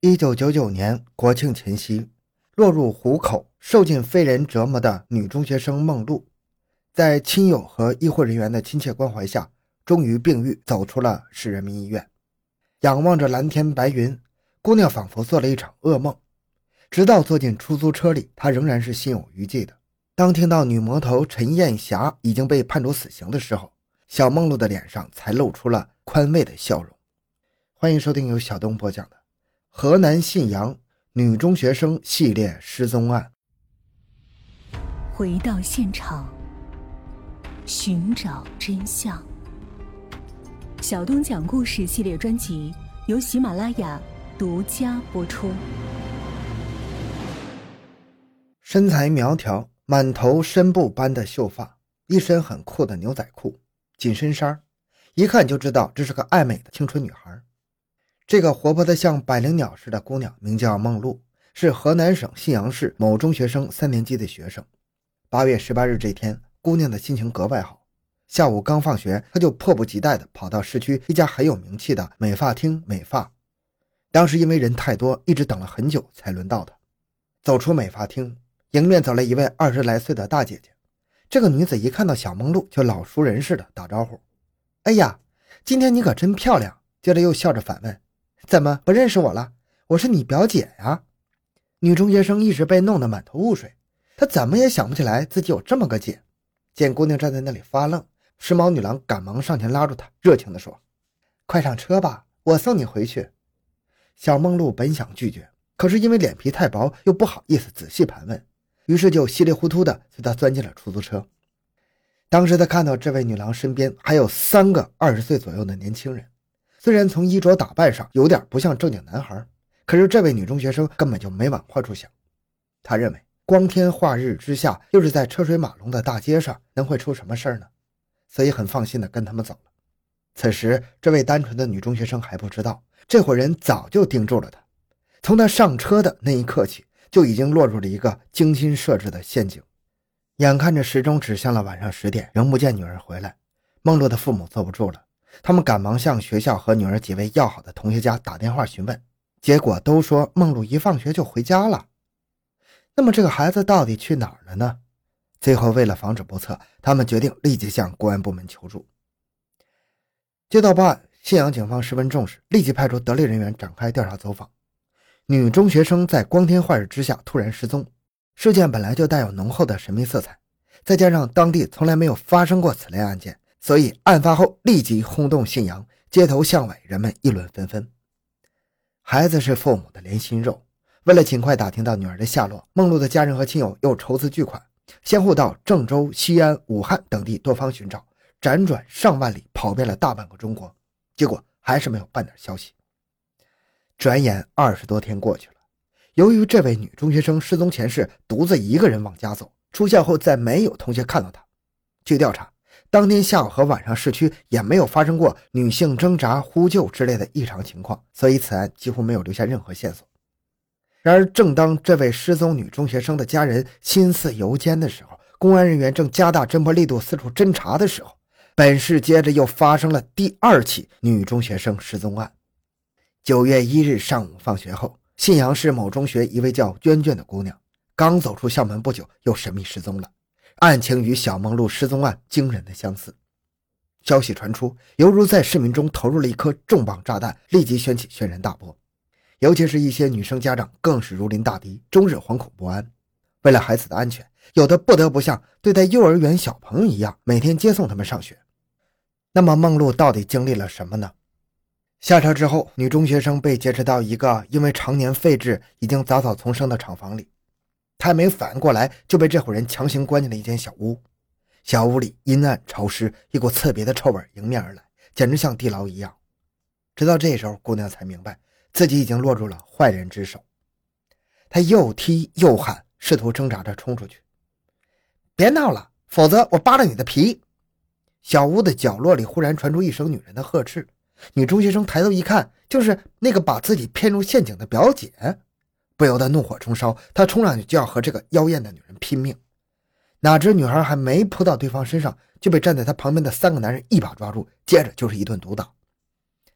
一九九九年国庆前夕，落入虎口、受尽非人折磨的女中学生梦露，在亲友和医护人员的亲切关怀下，终于病愈，走出了市人民医院。仰望着蓝天白云，姑娘仿佛做了一场噩梦。直到坐进出租车里，她仍然是心有余悸的。当听到女魔头陈艳霞已经被判处死刑的时候，小梦露的脸上才露出了宽慰的笑容。欢迎收听由小东播讲的。河南信阳女中学生系列失踪案，回到现场，寻找真相。小东讲故事系列专辑由喜马拉雅独家播出。身材苗条，满头深布般的秀发，一身很酷的牛仔裤、紧身衫，一看就知道这是个爱美的青春女孩。这个活泼的像百灵鸟似的姑娘名叫梦露，是河南省信阳市某中学生三年级的学生。八月十八日这天，姑娘的心情格外好。下午刚放学，她就迫不及待地跑到市区一家很有名气的美发厅美发。当时因为人太多，一直等了很久才轮到她。走出美发厅，迎面走来一位二十来岁的大姐姐。这个女子一看到小梦露，就老熟人似的打招呼：“哎呀，今天你可真漂亮。”接着又笑着反问。怎么不认识我了？我是你表姐呀！女中学生一时被弄得满头雾水，她怎么也想不起来自己有这么个姐。见姑娘站在那里发愣，时髦女郎赶忙上前拉住她，热情地说：“快上车吧，我送你回去。”小梦露本想拒绝，可是因为脸皮太薄，又不好意思仔细盘问，于是就稀里糊涂地随她钻进了出租车。当时他看到这位女郎身边还有三个二十岁左右的年轻人。虽然从衣着打扮上有点不像正经男孩，可是这位女中学生根本就没往坏处想。她认为光天化日之下，又是在车水马龙的大街上，能会出什么事儿呢？所以很放心的跟他们走了。此时，这位单纯的女中学生还不知道，这伙人早就盯住了她。从她上车的那一刻起，就已经落入了一个精心设置的陷阱。眼看着时钟指向了晚上十点，仍不见女儿回来，梦露的父母坐不住了。他们赶忙向学校和女儿几位要好的同学家打电话询问，结果都说梦露一放学就回家了。那么这个孩子到底去哪儿了呢？最后为了防止不测，他们决定立即向公安部门求助。接到报案，信阳警方十分重视，立即派出得力人员展开调查走访。女中学生在光天化日之下突然失踪，事件本来就带有浓厚的神秘色彩，再加上当地从来没有发生过此类案件。所以，案发后立即轰动信阳，街头巷尾，人们议论纷纷。孩子是父母的连心肉，为了尽快打听到女儿的下落，梦露的家人和亲友又筹资巨款，先后到郑州、西安、武汉等地多方寻找，辗转上万里，跑遍了大半个中国，结果还是没有半点消息。转眼二十多天过去了，由于这位女中学生失踪前是独自一个人往家走，出校后再没有同学看到她。据调查。当天下午和晚上，市区也没有发生过女性挣扎、呼救之类的异常情况，所以此案几乎没有留下任何线索。然而，正当这位失踪女中学生的家人心思犹艰的时候，公安人员正加大侦破力度、四处侦查的时候，本市接着又发生了第二起女中学生失踪案。九月一日上午放学后，信阳市某中学一位叫娟娟的姑娘，刚走出校门不久，又神秘失踪了。案情与小梦露失踪案惊人的相似，消息传出，犹如在市民中投入了一颗重磅炸弹，立即掀起轩然大波。尤其是一些女生家长更是如临大敌，终日惶恐不安。为了孩子的安全，有的不得不像对待幼儿园小朋友一样，每天接送他们上学。那么，梦露到底经历了什么呢？下车之后，女中学生被劫持到一个因为常年废置、已经杂草丛生的厂房里。他还没反应过来，就被这伙人强行关进了一间小屋。小屋里阴暗潮湿，一股刺鼻的臭味迎面而来，简直像地牢一样。直到这时候，姑娘才明白自己已经落入了坏人之手。她又踢又喊，试图挣扎着冲出去。别闹了，否则我扒了你的皮！小屋的角落里忽然传出一声女人的呵斥。女中学生抬头一看，就是那个把自己骗入陷阱的表姐。不由得怒火中烧，他冲上去就要和这个妖艳的女人拼命，哪知女孩还没扑到对方身上，就被站在他旁边的三个男人一把抓住，接着就是一顿毒打。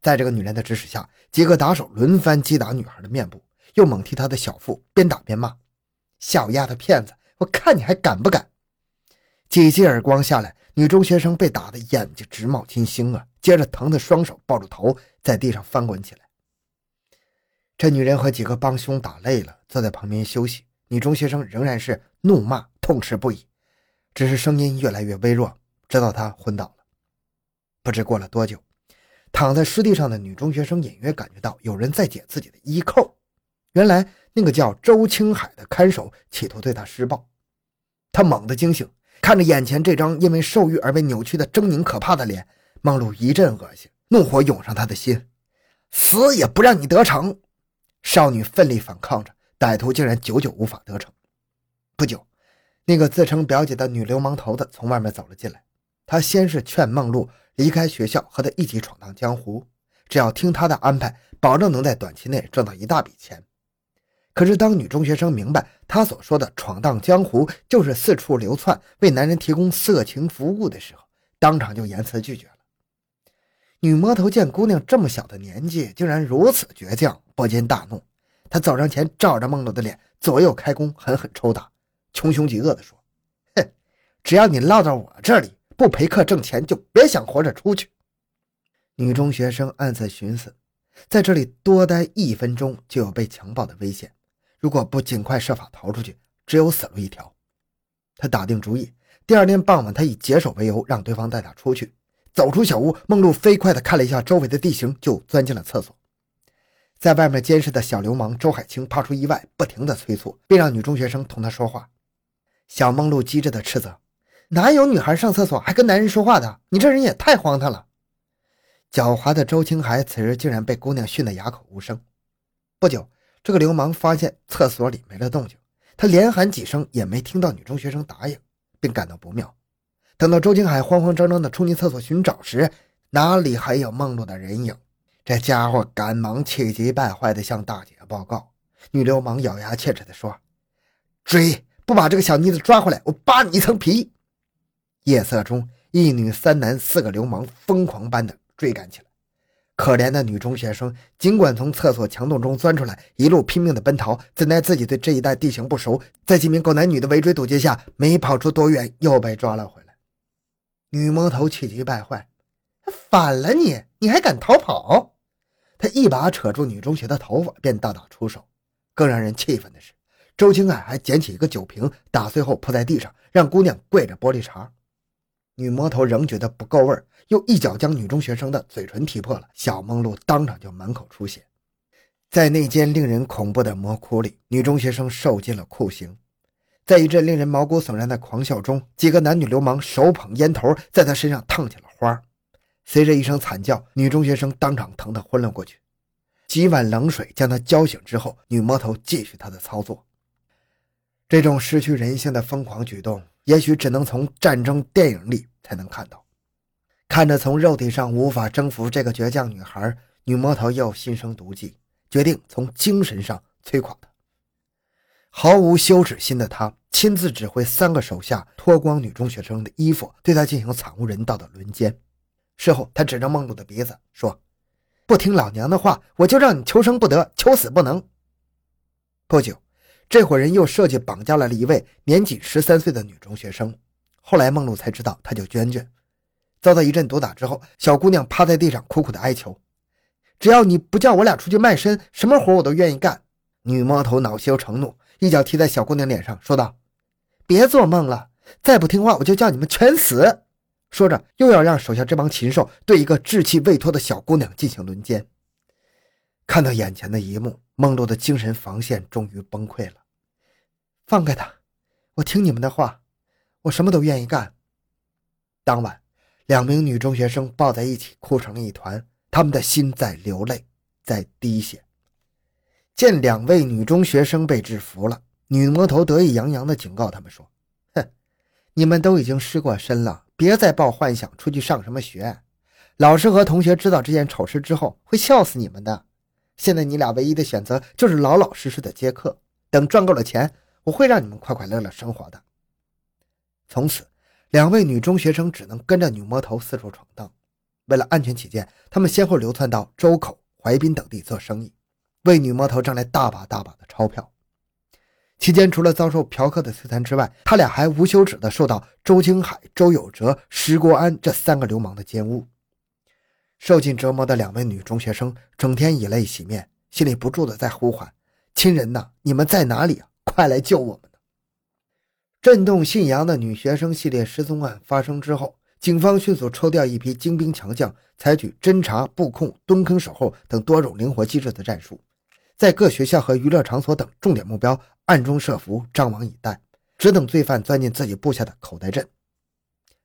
在这个女人的指使下，几个打手轮番击打女孩的面部，又猛踢她的小腹，边打边骂：“小丫头片子，我看你还敢不敢！”几记耳光下来，女中学生被打得眼睛直冒金星啊！接着疼得双手抱住头，在地上翻滚起来。这女人和几个帮凶打累了，坐在旁边休息。女中学生仍然是怒骂痛斥不已，只是声音越来越微弱，直到她昏倒了。不知过了多久。躺在湿地上的女中学生隐约感觉到有人在解自己的衣扣，原来那个叫周青海的看守企图对她施暴。她猛地惊醒，看着眼前这张因为受欲而被扭曲的狰狞可怕的脸，梦露一阵恶心，怒火涌上她的心，死也不让你得逞！少女奋力反抗着，歹徒竟然久久无法得逞。不久，那个自称表姐的女流氓头子从外面走了进来，他先是劝梦露。离开学校和他一起闯荡江湖，只要听他的安排，保证能在短期内赚到一大笔钱。可是当女中学生明白他所说的闯荡江湖就是四处流窜，为男人提供色情服务的时候，当场就严词拒绝。女魔头见姑娘这么小的年纪竟然如此倔强，不禁大怒。她走上前，照着梦露的脸左右开弓，狠狠抽打，穷凶极恶地说：“哼，只要你落到我这里。”不陪客挣钱，就别想活着出去。女中学生暗自寻思，在这里多待一分钟就有被强暴的危险，如果不尽快设法逃出去，只有死路一条。她打定主意，第二天傍晚，她以解手为由，让对方带她出去。走出小屋，梦露飞快地看了一下周围的地形，就钻进了厕所。在外面监视的小流氓周海清怕出意外，不停地催促，并让女中学生同他说话。小梦露机智地斥责。哪有女孩上厕所还跟男人说话的？你这人也太荒唐了！狡猾的周青海此时竟然被姑娘训得哑口无声。不久，这个流氓发现厕所里没了动静，他连喊几声也没听到女中学生答应，并感到不妙。等到周青海慌慌张张地冲进厕所寻找时，哪里还有梦露的人影？这家伙赶忙气急败坏地向大姐报告。女流氓咬牙切齿地说：“追！不把这个小妮子抓回来，我扒你一层皮！”夜色中，一女三男四个流氓疯狂般的追赶起来。可怜的女中学生尽管从厕所墙洞中钻出来，一路拼命的奔逃，怎奈自己对这一带地形不熟，在几名狗男女的围追堵截下，没跑出多远又被抓了回来。女魔头气急败坏：“反了你！你还敢逃跑？”他一把扯住女中学的头发，便大打出手。更让人气愤的是，周清海还捡起一个酒瓶，打碎后铺在地上，让姑娘跪着玻璃碴。女魔头仍觉得不够味儿，又一脚将女中学生的嘴唇踢破了，小梦露当场就满口出血。在那间令人恐怖的魔窟里，女中学生受尽了酷刑。在一阵令人毛骨悚然的狂笑中，几个男女流氓手捧烟头，在她身上烫起了花。随着一声惨叫，女中学生当场疼得昏了过去。几碗冷水将她浇醒之后，女魔头继续她的操作。这种失去人性的疯狂举动。也许只能从战争电影里才能看到。看着从肉体上无法征服这个倔强女孩，女魔头又心生毒计，决定从精神上摧垮她。毫无羞耻心的她，亲自指挥三个手下脱光女中学生的衣服，对她进行惨无人道的轮奸。事后，他指着梦露的鼻子说：“不听老娘的话，我就让你求生不得，求死不能。”不久。这伙人又设计绑架了一位年仅十三岁的女中学生，后来梦露才知道她叫娟娟。遭到一阵毒打之后，小姑娘趴在地上苦苦的哀求：“只要你不叫我俩出去卖身，什么活我都愿意干。”女魔头恼羞成怒，一脚踢在小姑娘脸上，说道：“别做梦了，再不听话我就叫你们全死！”说着，又要让手下这帮禽兽对一个稚气未脱的小姑娘进行轮奸。看到眼前的一幕，梦露的精神防线终于崩溃了。放开他，我听你们的话，我什么都愿意干。当晚，两名女中学生抱在一起哭成了一团，他们的心在流泪，在滴血。见两位女中学生被制服了，女魔头得意洋洋地警告他们说：“哼，你们都已经失过身了，别再抱幻想出去上什么学。老师和同学知道这件丑事之后，会笑死你们的。”现在你俩唯一的选择就是老老实实的接客，等赚够了钱，我会让你们快快乐乐生活的。从此，两位女中学生只能跟着女魔头四处闯荡。为了安全起见，他们先后流窜到周口、淮滨等地做生意，为女魔头挣来大把大把的钞票。期间，除了遭受嫖客的摧残之外，他俩还无休止地受到周青海、周有哲、石国安这三个流氓的奸污。受尽折磨的两位女中学生整天以泪洗面，心里不住地在呼喊：“亲人呐，你们在哪里啊？快来救我们！”震动信阳的女学生系列失踪案发生之后，警方迅速抽调一批精兵强将，采取侦查、布控、蹲坑守候等多种灵活机智的战术，在各学校和娱乐场所等重点目标暗中设伏，张网以待，只等罪犯钻进自己布下的口袋阵。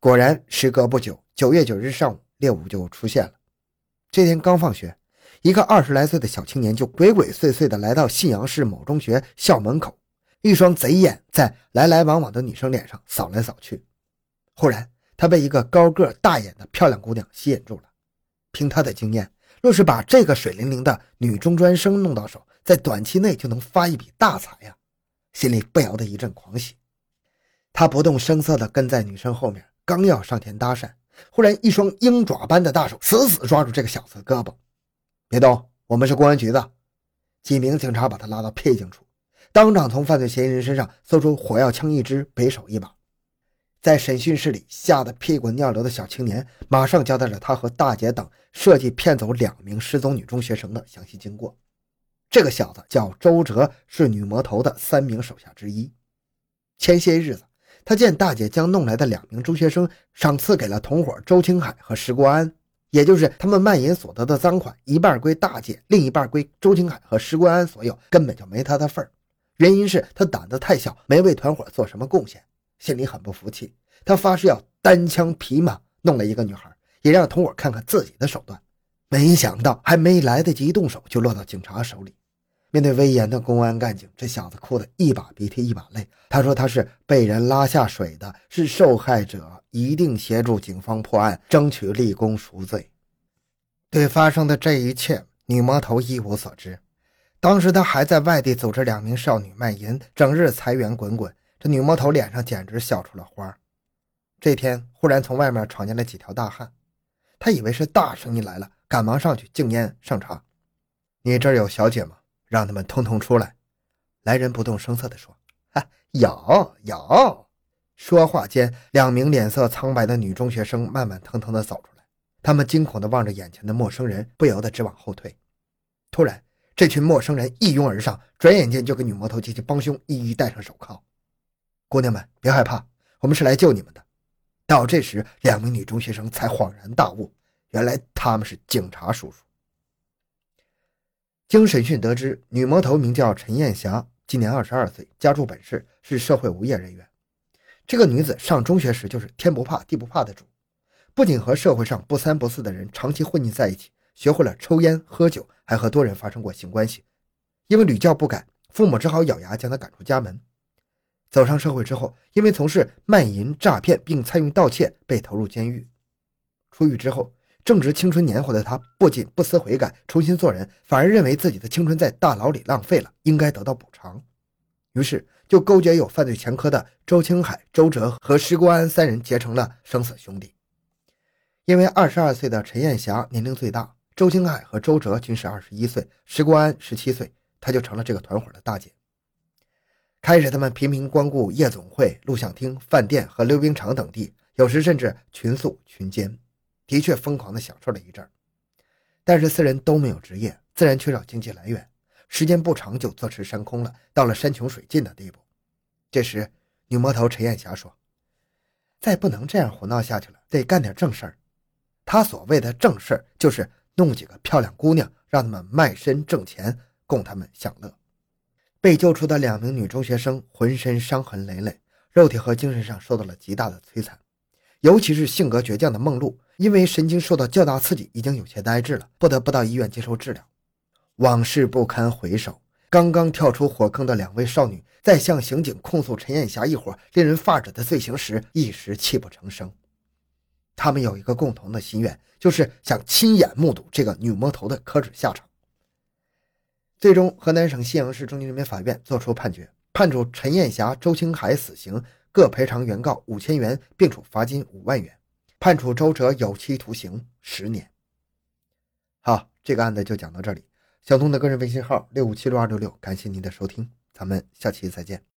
果然，时隔不久，九月九日上午，猎物就出现了。这天刚放学，一个二十来岁的小青年就鬼鬼祟祟地来到信阳市某中学校门口，一双贼眼在来来往往的女生脸上扫来扫去。忽然，他被一个高个大眼的漂亮姑娘吸引住了。凭他的经验，若是把这个水灵灵的女中专生弄到手，在短期内就能发一笔大财呀！心里不由得一阵狂喜。他不动声色地跟在女生后面，刚要上前搭讪。忽然，一双鹰爪般的大手死死抓住这个小子的胳膊，别动，我们是公安局的。几名警察把他拉到僻静处，当场从犯罪嫌疑人身上搜出火药枪一支、匕首一把。在审讯室里，吓得屁滚尿流的小青年马上交代了他和大姐等设计骗走两名失踪女中学生的详细经过。这个小子叫周哲，是女魔头的三名手下之一。前些日子。他见大姐将弄来的两名中学生赏赐给了同伙周青海和石国安，也就是他们卖淫所得的赃款，一半归大姐，另一半归周青海和石国安所有，根本就没他的份儿。原因是他胆子太小，没为团伙做什么贡献，心里很不服气。他发誓要单枪匹马弄了一个女孩，也让同伙看看自己的手段。没想到还没来得及动手，就落到警察手里。面对威严的公安干警，这小子哭得一把鼻涕一把泪。他说：“他是被人拉下水的，是受害者，一定协助警方破案，争取立功赎罪。”对发生的这一切，女魔头一无所知。当时他还在外地组织两名少女卖淫，整日财源滚滚。这女魔头脸上简直笑出了花。这天忽然从外面闯进来几条大汉，他以为是大生意来了，赶忙上去敬烟上茶。你这儿有小姐吗？让他们通通出来！来人不动声色地说：“哈，有有。”说话间，两名脸色苍白的女中学生慢慢腾腾地走出来，他们惊恐地望着眼前的陌生人，不由得直往后退。突然，这群陌生人一拥而上，转眼间就给女魔头及其帮凶一一戴上手铐。姑娘们，别害怕，我们是来救你们的。到这时，两名女中学生才恍然大悟，原来他们是警察叔叔。经审讯得知，女魔头名叫陈艳霞，今年二十二岁，家住本市，是社会无业人员。这个女子上中学时就是天不怕地不怕的主，不仅和社会上不三不四的人长期混迹在一起，学会了抽烟喝酒，还和多人发生过性关系。因为屡教不改，父母只好咬牙将她赶出家门。走上社会之后，因为从事卖淫、诈骗并参与盗窃，被投入监狱。出狱之后。正值青春年华的他，不仅不思悔改，重新做人，反而认为自己的青春在大牢里浪费了，应该得到补偿。于是就勾结有犯罪前科的周青海、周哲和石国安三人结成了生死兄弟。因为二十二岁的陈艳霞年龄最大，周青海和周哲均是二十一岁，石国安十七岁，他就成了这个团伙的大姐。开始，他们频频光顾夜总会、录像厅、饭店和溜冰场等地，有时甚至群宿群奸。的确疯狂地享受了一阵儿，但是四人都没有职业，自然缺少经济来源，时间不长就坐吃山空了，到了山穷水尽的地步。这时，女魔头陈艳霞说：“再不能这样胡闹下去了，得干点正事儿。”她所谓的正事儿，就是弄几个漂亮姑娘，让他们卖身挣钱，供他们享乐。被救出的两名女中学生浑身伤痕累累，肉体和精神上受到了极大的摧残，尤其是性格倔强的梦露。因为神经受到较大刺激，已经有些呆滞了，不得不到医院接受治疗。往事不堪回首，刚刚跳出火坑的两位少女，在向刑警控诉陈艳霞一伙令人发指的罪行时，一时泣不成声。他们有一个共同的心愿，就是想亲眼目睹这个女魔头的可耻下场。最终，河南省信阳市中级人民法院作出判决，判处陈艳霞、周青海死刑，各赔偿原告五千元，并处罚金五万元。判处周哲有期徒刑十年。好，这个案子就讲到这里。小东的个人微信号六五七六二六六，感谢您的收听，咱们下期再见。